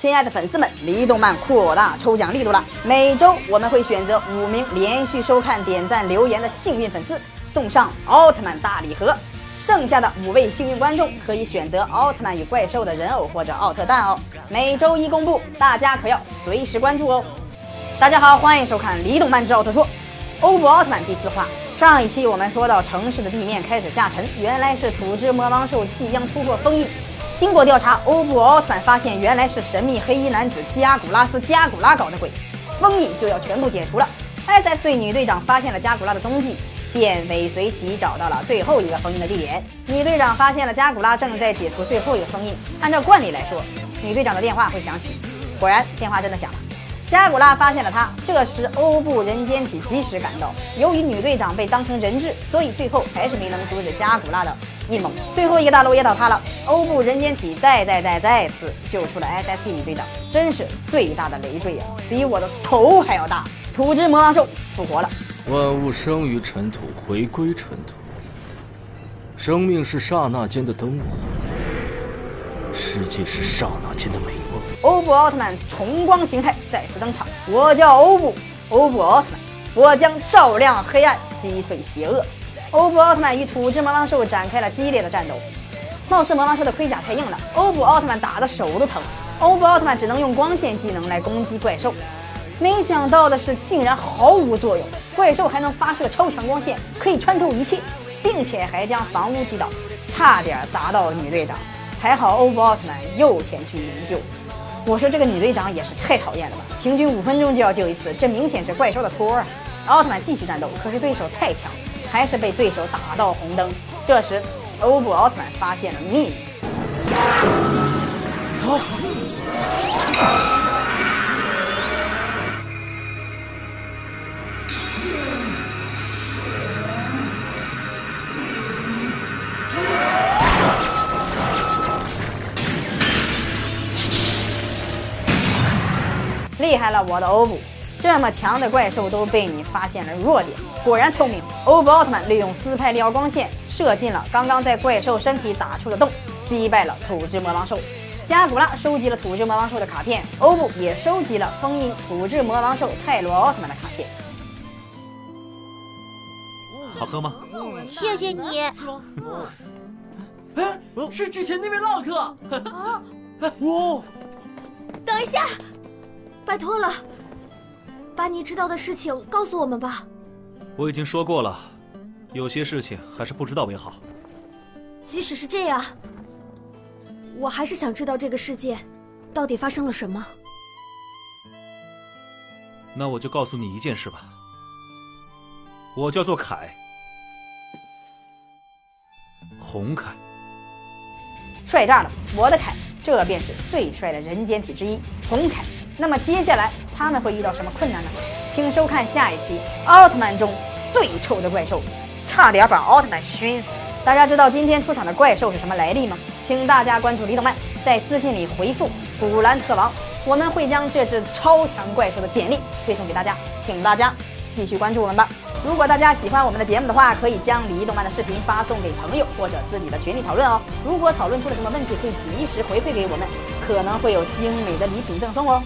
亲爱的粉丝们，离动漫扩大抽奖力度了！每周我们会选择五名连续收看、点赞、留言的幸运粉丝，送上奥特曼大礼盒。剩下的五位幸运观众可以选择奥特曼与怪兽的人偶或者奥特蛋哦。每周一公布，大家可要随时关注哦。大家好，欢迎收看《离动漫之奥特说》，欧布奥特曼第四话。上一期我们说到城市的地面开始下沉，原来是土之魔王兽即将突破封印。经过调查，欧布奥特曼发现原来是神秘黑衣男子加古拉斯加古拉搞的鬼，封印就要全部解除了。SS 队女队长发现了加古拉的踪迹，便尾随其找到了最后一个封印的地点。女队长发现了加古拉正在解除最后一个封印，按照惯例来说，女队长的电话会响起，果然电话真的响了。加古拉发现了他，这时欧布人间体及时赶到。由于女队长被当成人质，所以最后还是没能阻止加古拉的阴谋。最后一个大楼也倒塌了，欧布人间体再再再再次救出了 SST 女队长，真是最大的累赘呀，比我的头还要大。土之魔王兽复活了。万物生于尘土，回归尘土。生命是刹那间的灯火，世界是刹那间的美。欧布奥特曼重光形态再次登场，我叫欧布，欧布奥特曼，我将照亮黑暗，击退邪恶。欧布奥特曼与土之魔王兽展开了激烈的战斗，貌似魔王兽的盔甲太硬了，欧布奥特曼打的手都疼。欧布奥特曼只能用光线技能来攻击怪兽，没想到的是竟然毫无作用，怪兽还能发射超强光线，可以穿透一切，并且还将房屋击倒，差点砸到女队长。还好欧布奥特曼又前去营救。我说这个女队长也是太讨厌了吧！平均五分钟就要救一次，这明显是怪兽的托啊！奥特曼继续战斗，可是对手太强，还是被对手打到红灯。这时，欧布奥特曼发现了秘密。厉害了，我的欧布！这么强的怪兽都被你发现了弱点，果然聪明。欧布奥特曼利用斯派利奥光线射进了刚刚在怪兽身体打出的洞，击败了土之魔王兽。加古拉收集了土之魔王兽的卡片，欧布也收集了封印土之魔王兽泰罗奥特曼的卡片。好喝吗？谢谢你。哎，是之前那位浪客。啊！哇！等一下。拜托了，把你知道的事情告诉我们吧。我已经说过了，有些事情还是不知道为好。即使是这样，我还是想知道这个世界到底发生了什么。那我就告诉你一件事吧。我叫做凯，红凯，帅炸了！我的凯，这便是最帅的人间体之一，红凯。那么接下来他们会遇到什么困难呢？请收看下一期《奥特曼中最臭的怪兽》，差点把奥特曼熏死。大家知道今天出场的怪兽是什么来历吗？请大家关注李动漫，在私信里回复“古兰特王”，我们会将这只超强怪兽的简历推送给大家，请大家继续关注我们吧。如果大家喜欢我们的节目的话，可以将李动漫的视频发送给朋友或者自己的群里讨论哦。如果讨论出了什么问题，可以及时回馈给我们，可能会有精美的礼品赠送哦。